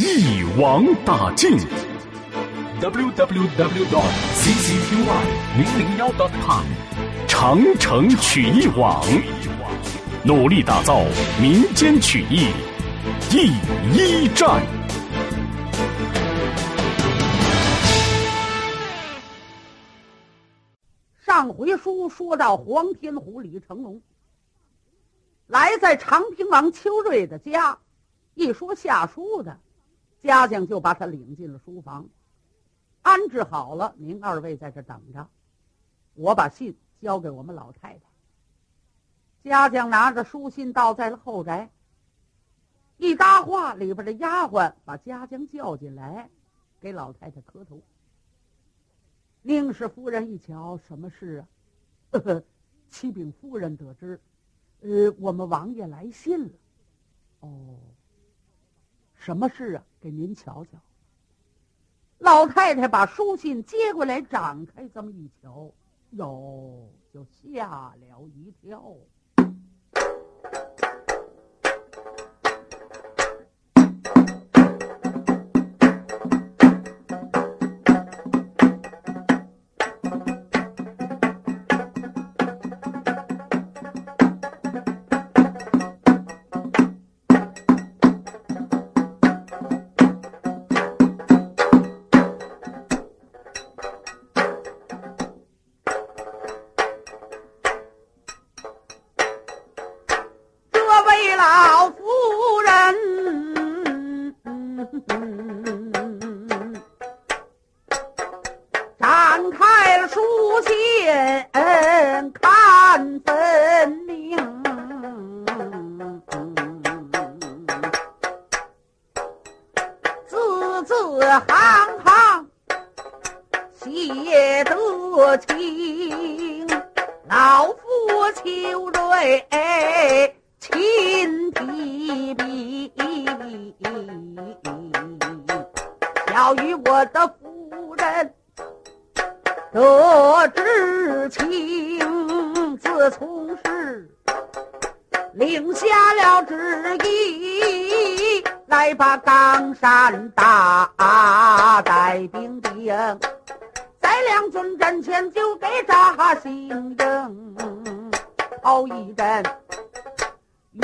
一网打尽。w w w dot ccqy 零零幺 com。长城曲艺网，努力打造民间曲艺第一站。上回书说到黄天虎李成龙来在长平王邱瑞的家，一说下书的，家将就把他领进了书房，安置好了。您二位在这等着，我把信交给我们老太太。家将拿着书信到在了后宅，一搭话，里边的丫鬟把家将叫进来，给老太太磕头。宁氏夫人一瞧，什么事啊？呵呵，启禀夫人得知，呃，我们王爷来信了。哦，什么事啊？给您瞧瞧。老太太把书信接过来，展开这么一瞧，哟，就吓了一跳。听老夫秋瑞亲提笔，要与我的夫人得知情，自从是领下了旨意。来把冈山打，带兵兵。在两军阵前就给扎心人，头一阵，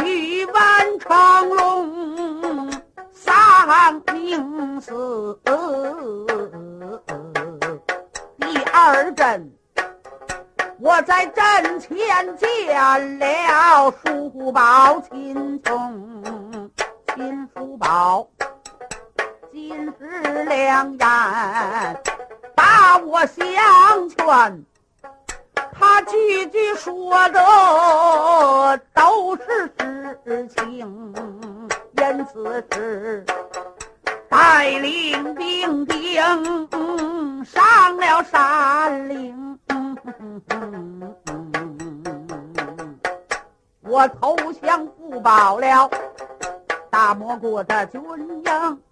玉腕长龙，三明死。第二阵，我在阵前见了叔宝秦琼、秦叔宝，今石两言。把，我相劝，他句句说的都是实情，因此是带领兵丁上了山岭。我投降不保了，大蘑国的军营，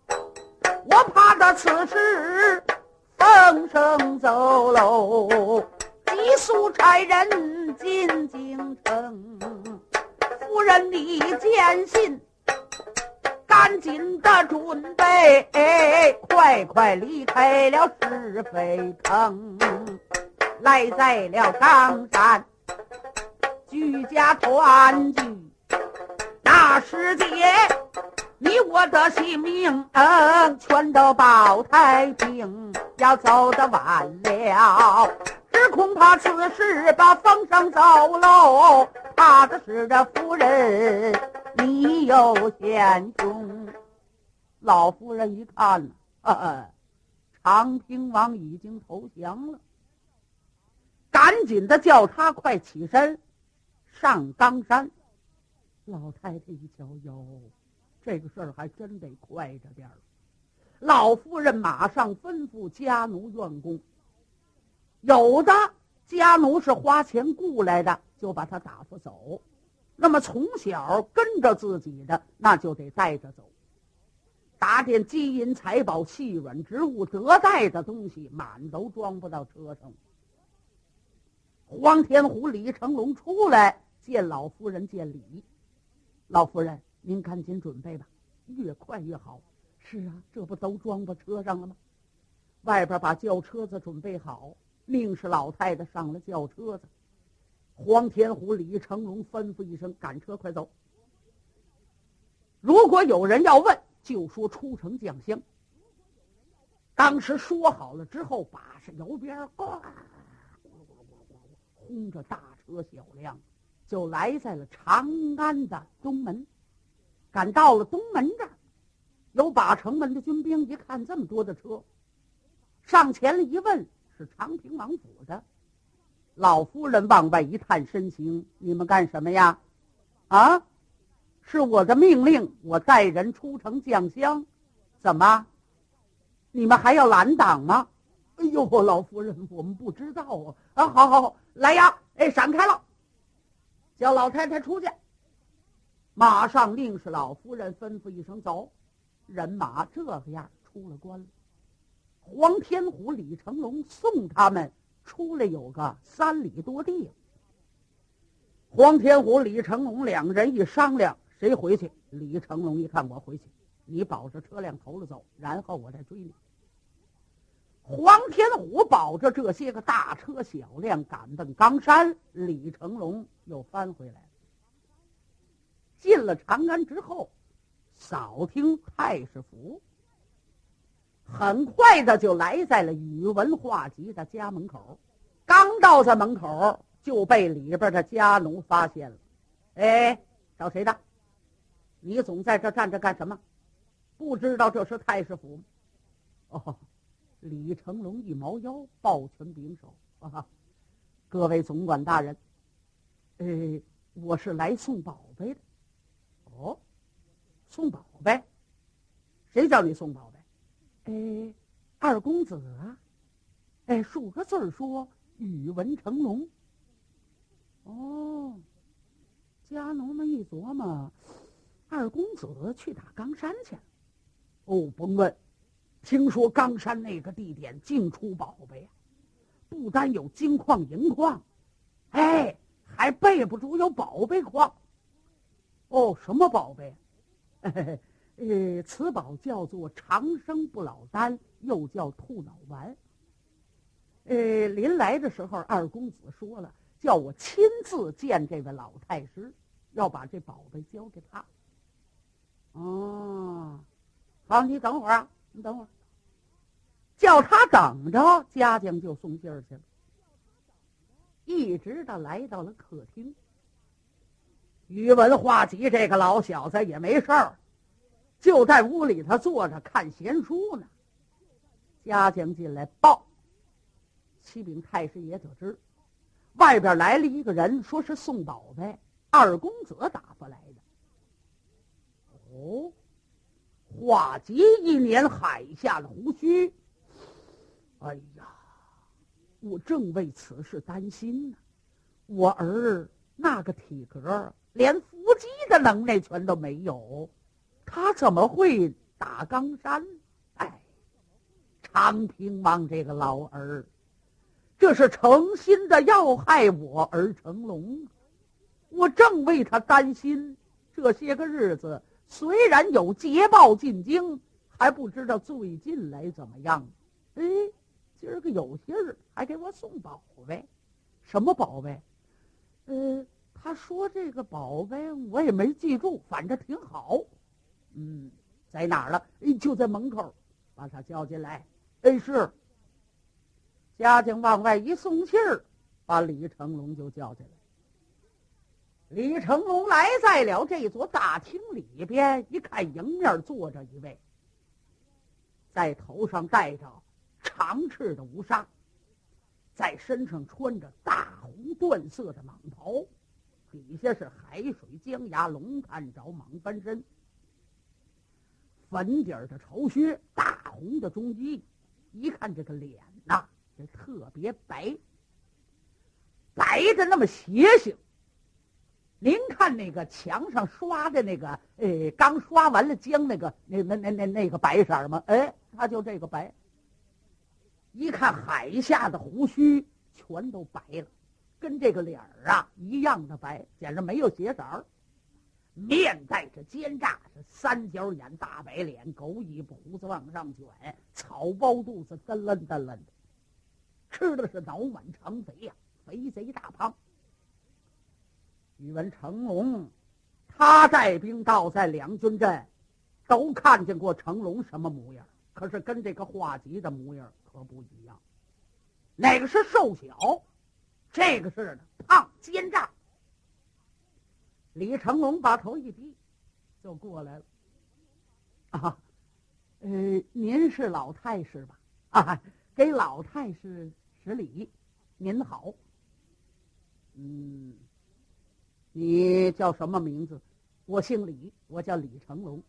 我怕的此时。声声走喽，急速差人进京城。夫人你见信，赶紧的准备，哎快快离开了是非坑，来在了冈山。居家团聚，那时节，你我的性命嗯全都保太平。要走得晚了，只恐怕此事把风声走漏，怕的是这夫人你有险凶。老夫人一看呢，长平王已经投降了，赶紧的叫他快起身。上冈山，老太太一瞧，哟，这个事儿还真得快着点儿。老夫人马上吩咐家奴院工，有的家奴是花钱雇来的，就把他打发走；那么从小跟着自己的，那就得带着走。打点金银财宝、细软植物得带的东西，满都装不到车上。黄天虎、李成龙出来见老夫人，见礼。老夫人，您赶紧准备吧，越快越好。是啊，这不都装到车上了吗？外边把轿车子准备好，命是老太太上了轿车子。黄天虎、李成龙吩咐一声：“赶车，快走！”如果有人要问，就说出城将相。当时说好了之后，把式摇边，轰着大车小辆，就来在了长安的东门。赶到了东门这儿，有把城门的军兵一看这么多的车，上前了一问，是长平王府的。老夫人往外一探身形：“你们干什么呀？啊，是我的命令，我带人出城将相。怎么，你们还要拦挡吗？”哎呦，老夫人，我们不知道啊！啊，好好好，来呀！哎，闪开了，叫老太太出去。马上令是老夫人吩咐一声走，人马这个样出了关了。黄天虎、李成龙送他们出来有个三里多地。黄天虎、李成龙两人一商量，谁回去？李成龙一看我回去，你保着车辆头了走，然后我再追你。黄天虎保着这些个大车小辆赶奔冈山，李成龙又翻回来了。进了长安之后，扫听太师府，很快的就来在了宇文化及的家门口。刚到在门口，就被里边的家奴发现了。哎，找谁的？你总在这站着干什么？不知道这是太师府吗？哦。李成龙一猫腰，抱拳拱手：“啊，各位总管大人，呃，我是来送宝贝的。哦，送宝贝？谁叫你送宝贝？哎，二公子啊！哎，数个字儿说宇文成龙。哦，家奴们一琢磨，二公子去打冈山去了。哦，甭问。”听说冈山那个地点净出宝贝，不单有金矿银矿，哎，还备不住有宝贝矿。哦，什么宝贝？呃，此宝叫做长生不老丹，又叫兔脑丸。呃，临来的时候，二公子说了，叫我亲自见这位老太师，要把这宝贝交给他。哦，好，你等会儿啊。你等会儿，叫他等着，家将就送信儿去了。一直到来到了客厅，宇文化及这个老小子也没事儿，就在屋里头坐着看闲书呢。家将进来报，启禀太师爷得知，外边来了一个人，说是送宝贝，二公子打发来的。哦。化及一年海下的胡须，哎呀，我正为此事担心呢。我儿那个体格，连伏击的能耐全都没有，他怎么会打冈山？哎，常平王这个老儿，这是诚心的要害我儿成龙。我正为他担心，这些个日子。虽然有捷报进京，还不知道最近来怎么样。哎，今儿个有信儿，还给我送宝贝，什么宝贝？呃，他说这个宝贝我也没记住，反正挺好。嗯，在哪儿了？哎，就在门口，把他叫进来。哎，是。家将往外一送信儿，把李成龙就叫进来。李成龙来在了这座大厅里边，一看迎面坐着一位，在头上戴着长翅的乌纱，在身上穿着大红缎色的蟒袍，底下是海水江崖龙探着蟒翻身，粉底儿的绸靴，大红的中衣，一看这个脸呐，这特别白，白的那么邪性。您看那个墙上刷的那个，呃，刚刷完了浆那个，那那那那那个白色吗？哎，他就这个白。一看海下的胡须全都白了，跟这个脸儿啊一样的白，简直没有血色儿。面带着奸诈，是三角眼、大白脸、狗尾巴胡子往上卷，草包肚子，噔楞噔楞的，吃的是脑满肠肥呀，肥贼大胖。宇文成龙，他带兵到在两军阵，都看见过成龙什么模样。可是跟这个画集的模样可不一样，哪个是瘦小，这个是胖奸诈。李成龙把头一低，就过来了。啊，呃，您是老太师吧？啊，给老太师施礼。您好。嗯。你叫什么名字？我姓李，我叫李成龙。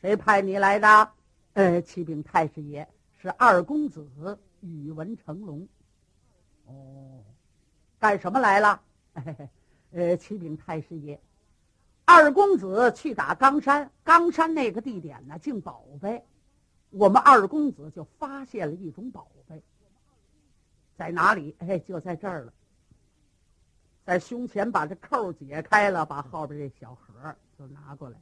谁派你来的？呃，启禀太师爷，是二公子宇文成龙。哦，干什么来了？呃，启禀太师爷，二公子去打冈山，冈山那个地点呢，进宝贝。我们二公子就发现了一种宝贝，在哪里？哎，就在这儿了。在胸前把这扣解开了，把后边这小盒就拿过来，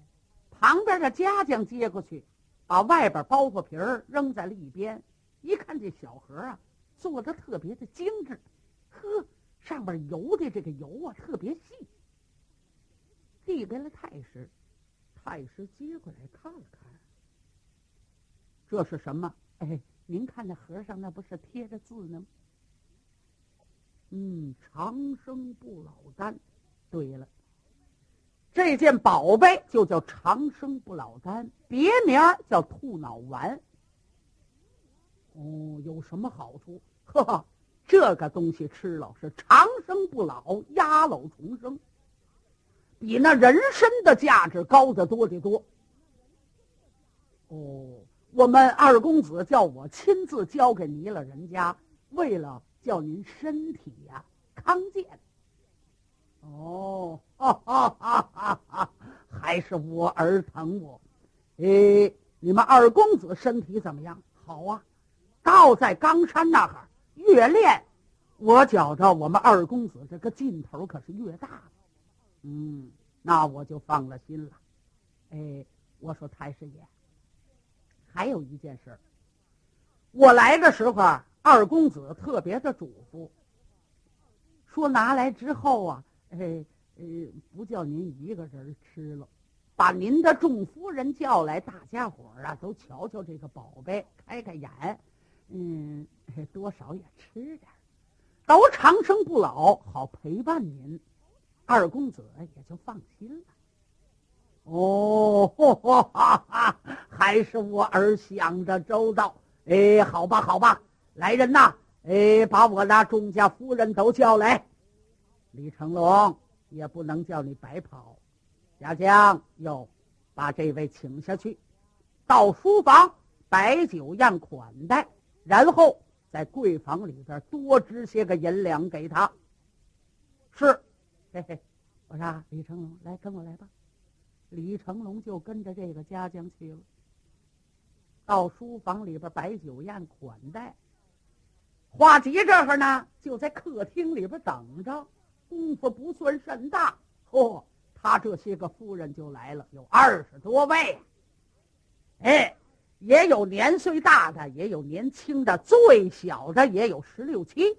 旁边的家将接过去，把外边包袱皮儿扔在了一边。一看这小盒啊，做的特别的精致，呵，上边油的这个油啊特别细。递给了太师，太师接过来看了看，这是什么？哎，您看那盒上那不是贴着字呢？嗯，长生不老丹。对了，这件宝贝就叫长生不老丹，别名叫兔脑丸。哦，有什么好处？呵呵，这个东西吃了是长生不老，压老重生，比那人参的价值高得多得多。哦，我们二公子叫我亲自交给您了，人家为了。叫您身体呀康健。哦，哈哈哈哈哈！还是我儿疼我。哎，你们二公子身体怎么样？好啊。倒在冈山那儿越练，我觉着我们二公子这个劲头可是越大。嗯，那我就放了心了。哎，我说太师爷，还有一件事我来的时候。二公子特别的嘱咐，说拿来之后啊，哎，呃，不叫您一个人吃了，把您的众夫人叫来，大家伙儿啊都瞧瞧这个宝贝，开开眼，嗯，多少也吃点都长生不老，好陪伴您。二公子也就放心了。哦，哈哈哈，还是我儿想的周到。哎，好吧，好吧。来人呐！哎，把我那钟家夫人都叫来。李成龙也不能叫你白跑。家将又把这位请下去，到书房摆酒宴款待，然后在柜房里边多支些个银两给他。是，嘿嘿，我说李成龙，来跟我来吧。李成龙就跟着这个家将去了。到书房里边摆酒宴款待。华吉这会儿呢，就在客厅里边等着，功夫不算甚大。嚯，他这些个夫人就来了，有二十多位。哎，也有年岁大的，也有年轻的，最小的也有十六七。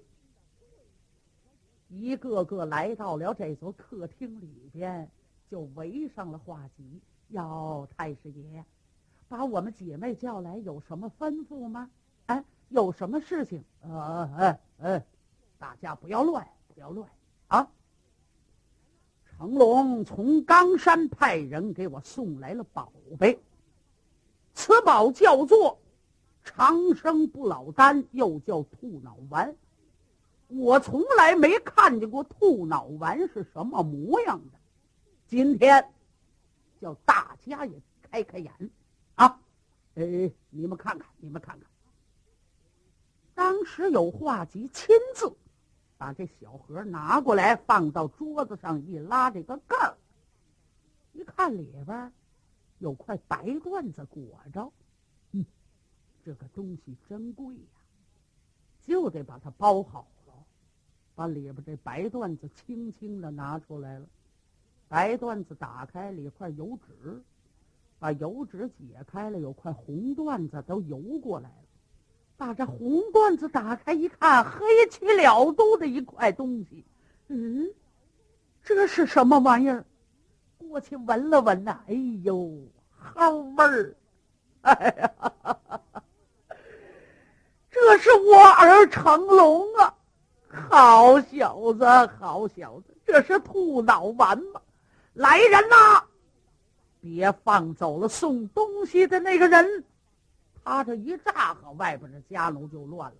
一个个来到了这座客厅里边，就围上了华吉。要太师爷，把我们姐妹叫来，有什么吩咐吗？哎。有什么事情？呃，哎哎，大家不要乱，不要乱啊！成龙从冈山派人给我送来了宝贝，此宝叫做长生不老丹，又叫兔脑丸。我从来没看见过兔脑丸是什么模样的，今天叫大家也开开眼啊！哎，你们看看，你们看看，当时有画集亲自把这小盒拿过来，放到桌子上一拉，这个盖儿，一看里边有块白缎子裹着，嗯，这个东西珍贵呀，就得把它包好了，把里边这白缎子轻轻的拿出来了。白缎子打开，里块油纸，把油纸解开了，有块红缎子都游过来了。把这红缎子打开一看，黑漆了都的一块东西。嗯，这是什么玩意儿？过去闻了闻呐，哎呦，好味儿！哎呀，这是我儿成龙啊！好小子，好小子，这是兔脑丸吗？来人呐！别放走了送东西的那个人！他这一炸和外边的家奴就乱了，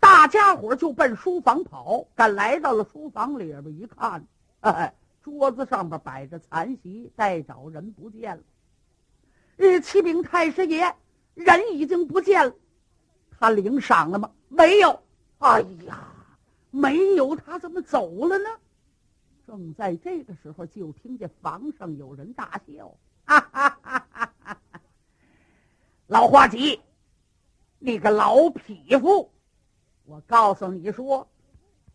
大家伙就奔书房跑。赶来到了书房里边一看，哎，桌子上边摆着残席，待找人不见了。呃，启禀太师爷，人已经不见了。他领赏了吗？没有。哎呀，没有，他怎么走了呢？正在这个时候，就听见房上有人大笑：“哈哈哈哈哈哈！老花吉，你个老匹夫！我告诉你说，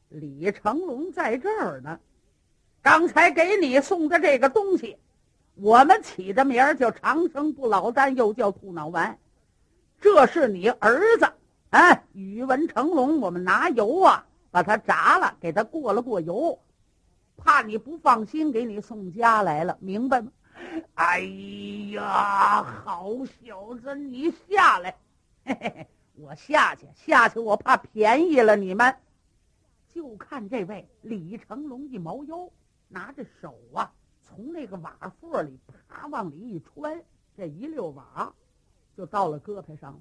李成龙在这儿呢。刚才给你送的这个东西，我们起的名儿叫长生不老丹，又叫兔脑丸。这是你儿子，啊，宇文成龙。我们拿油啊，把它炸了，给他过了过油。”怕你不放心，给你送家来了，明白吗？哎呀，好小子，你下来！嘿嘿嘿，我下去，下去，我怕便宜了你们。就看这位李成龙一猫腰，拿着手啊，从那个瓦缝里啪往里一穿，这一溜瓦就到了胳膊上，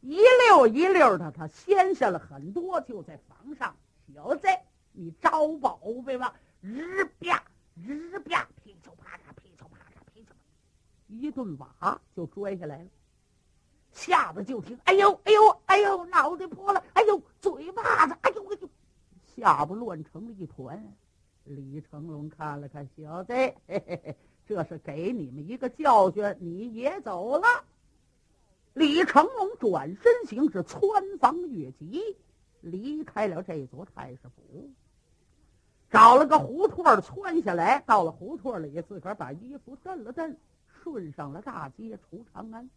一溜一溜的，他掀下了很多，就在房上。小子，你招宝贝吧！日啪日啪，噼里啪嚓，噼里啪嚓，噼里啪嚓，一顿瓦就拽下来了。吓得就听，哎呦，哎呦，哎呦，脑袋破了，哎呦，嘴巴子，哎呦，哎呦，下巴乱成了一团。李成龙看了看小子，嘿嘿嘿，这是给你们一个教训，你也走了。李成龙转身行至穿房越脊，离开了这座太师府。找了个胡同儿窜下来，到了胡同里，自个儿把衣服蹬了蹬，顺上了大街出长安，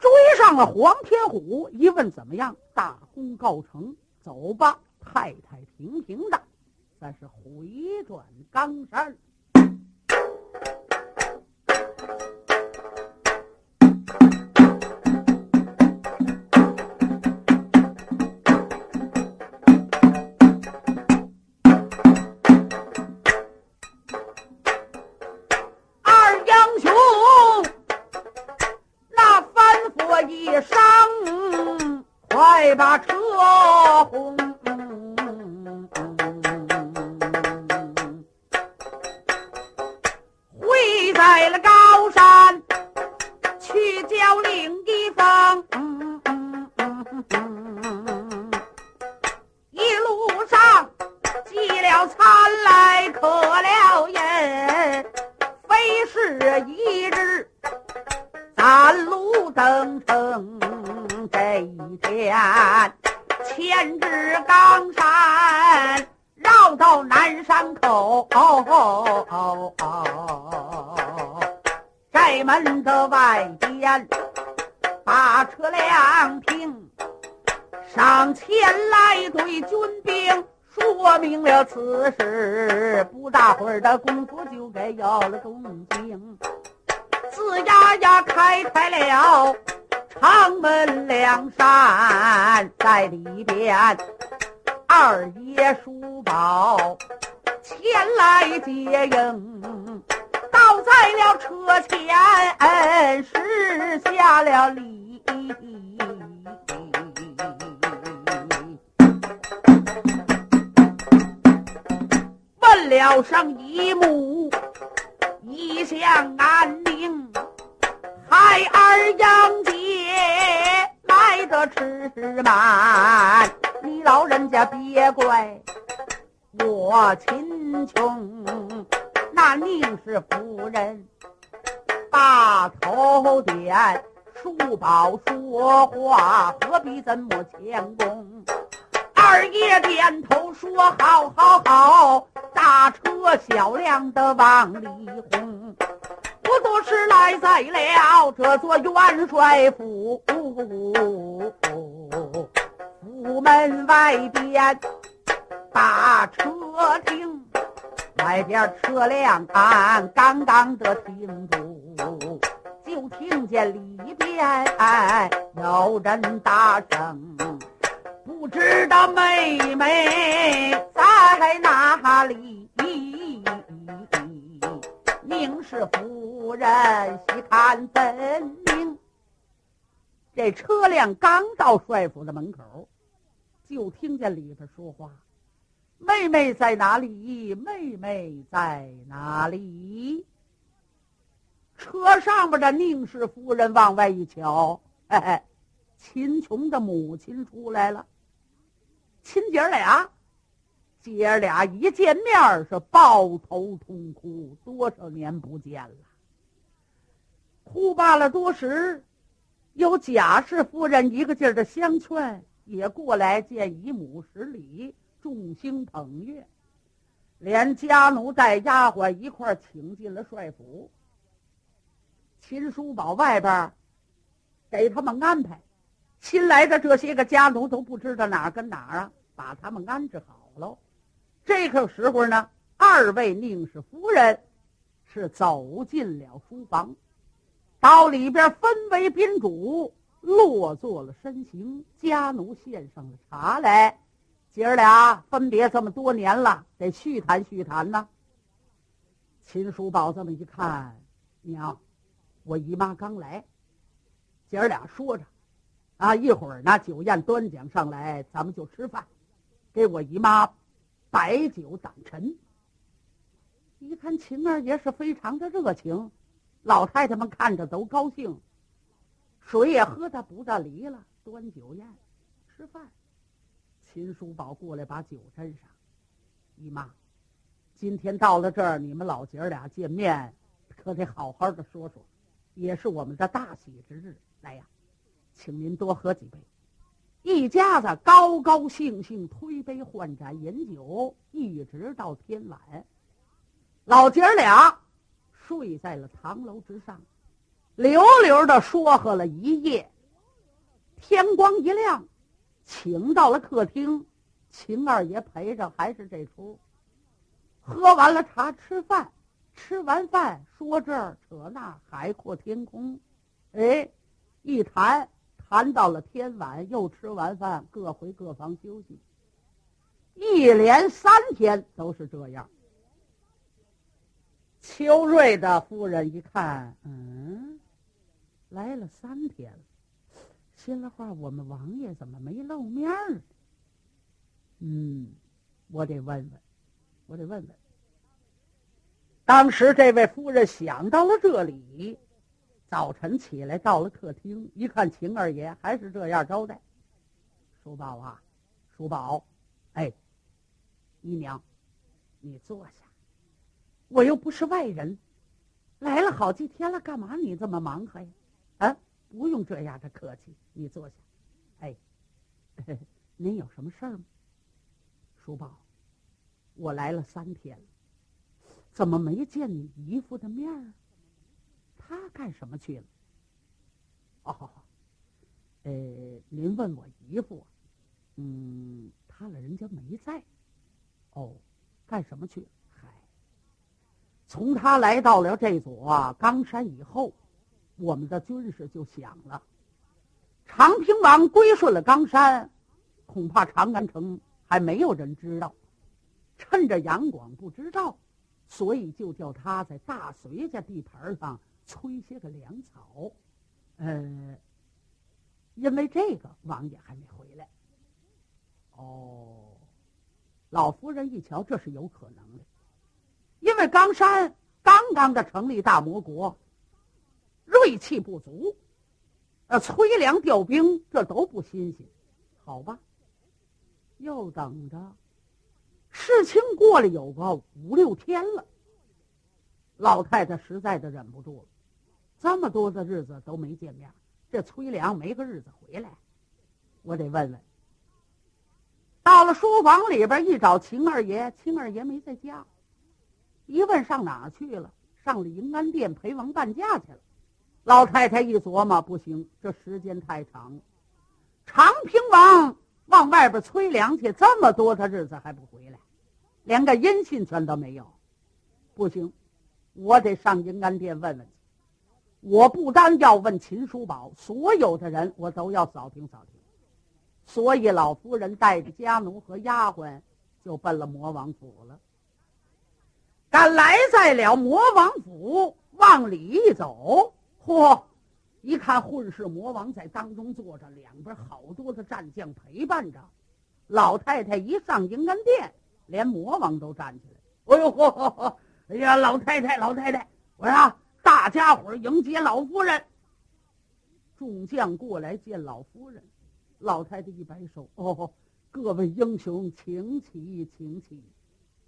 追上了黄天虎。一问怎么样？大功告成，走吧，太太平平的，咱是回转冈山。等成这一天，牵至冈山，绕到南山口，寨门的外边，把车辆停。上前来对军兵说明了此事，不大会儿的功夫就该要了动静。子丫丫开开了长门梁山在里边，二爷叔宝前来接应，倒在了车前，施下了礼。问了声姨母，一向安宁。孩儿迎接来得迟慢，你老人家别怪我贫穷。那宁氏夫人把头点，叔宝说话何必这么谦恭？二爷点头说：“好，好，好！大车小辆的往里轰，时来在了这座元帅府，府门外边把车停，外边车辆俺刚刚的停住，就听见里边有人大声。”不知道妹妹在哪里？宁氏夫人细看分明。这车辆刚到帅府的门口，就听见里边说话：“妹妹在哪里？妹妹在哪里？”车上边的宁氏夫人往外一瞧，嘿嘿，秦琼的母亲出来了。亲姐俩，姐俩一见面是抱头痛哭，多少年不见了。哭罢了多时，有贾氏夫人一个劲儿的相劝，也过来见姨母十礼，众星捧月，连家奴带丫鬟一块请进了帅府。秦叔宝外边给他们安排。新来的这些个家奴都不知道哪儿跟哪儿啊，把他们安置好了。这个时候呢，二位宁氏夫人是走进了书房，到里边分为宾主，落座了身形。家奴献上了茶来，姐儿俩分别这么多年了，得叙谈叙谈呢。秦叔宝这么一看，娘，我姨妈刚来，姐儿俩说着。啊，一会儿呢，酒宴端讲上来，咱们就吃饭，给我姨妈摆酒挡陈。一看秦二爷是非常的热情，老太太们看着都高兴，水也喝的不大离了，端酒宴吃饭。秦叔宝过来把酒斟上，姨妈，今天到了这儿，你们老姐儿俩见面，可得好好的说说，也是我们的大喜之日，来呀。请您多喝几杯，一家子高高兴兴推杯换盏饮酒，一直到天晚。老姐儿俩睡在了堂楼之上，溜溜的说和了一夜。天光一亮，请到了客厅，秦二爷陪着，还是这出。喝完了茶，吃饭，吃完饭说这儿扯那，海阔天空。哎，一谈。谈到了天晚，又吃完饭，各回各房休息。一连三天都是这样。秋瑞的夫人一看，嗯，来了三天了，心里话，我们王爷怎么没露面呢？嗯，我得问问，我得问问。当时这位夫人想到了这里。早晨起来，到了客厅，一看秦二爷还是这样招待。叔宝啊，叔宝，哎，姨娘，你坐下。我又不是外人，来了好几天了，干嘛你这么忙活呀？啊，不用这样的客气，你坐下。哎，您有什么事儿吗？叔宝，我来了三天了，怎么没见你姨夫的面儿？他干什么去了？哦，呃，您问我姨夫，嗯，他老人家没在。哦，干什么去？了，从他来到了这座冈山以后，我们的军事就想了，长平王归顺了冈山，恐怕长安城还没有人知道。趁着杨广不知道，所以就叫他在大隋家地盘上。催些个粮草，呃，因为这个王爷还没回来。哦，老夫人一瞧，这是有可能的，因为冈山刚刚的成立大魔国，锐气不足。呃，催粮调兵，这都不新鲜。好吧，又等着。事情过了有个五六天了，老太太实在的忍不住了。这么多的日子都没见面，这崔良没个日子回来，我得问问。到了书房里边一找秦二爷，秦二爷没在家。一问上哪去了？上了迎安殿陪王伴驾去了。老太太一琢磨，不行，这时间太长了。长平王往外边催粮去，这么多的日子还不回来，连个音信全都没有，不行，我得上迎安殿问问去。我不单要问秦叔宝，所有的人我都要扫听扫听。所以老夫人带着家奴和丫鬟，就奔了魔王府了。赶来在了魔王府，往里一走，嚯！一看混世魔王在当中坐着，两边好多的战将陪伴着。老太太一上迎安殿，连魔王都站起来。哎呦嚯嚯嚯！哎呀，老太太，老太太，我说大家伙迎接老夫人。众将过来见老夫人，老太太一摆手：“哦，各位英雄，请起，请起。”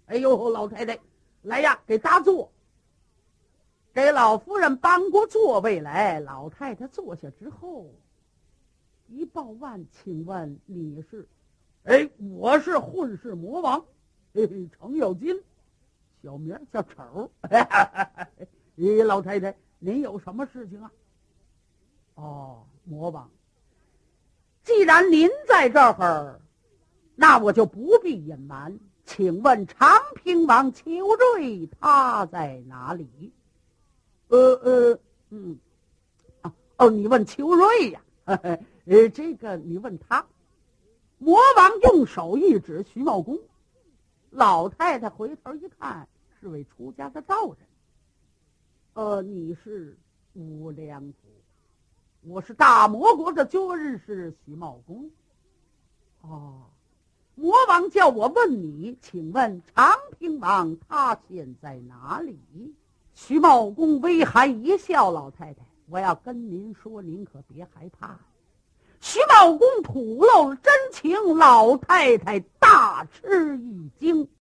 哎呦，老太太。来呀，给搭座。给老夫人搬过座位来。老太太坐下之后，一抱腕，请问你是？哎，我是混世魔王，嘿嘿，程咬金，小名叫丑。咦，老太太，您有什么事情啊？哦，魔王，既然您在这儿，那我就不必隐瞒。请问长平王邱瑞他在哪里？呃呃嗯，哦，你问邱瑞呀？呃，这个你问他。魔王用手一指徐茂公，老太太回头一看，是位出家的道人。呃，你是无良府，我是大魔国的军士徐茂公。哦。魔王叫我问你，请问长平王他现在哪里？徐茂公微含一笑，老太太，我要跟您说，您可别害怕。徐茂公吐露真情，老太太大吃一惊。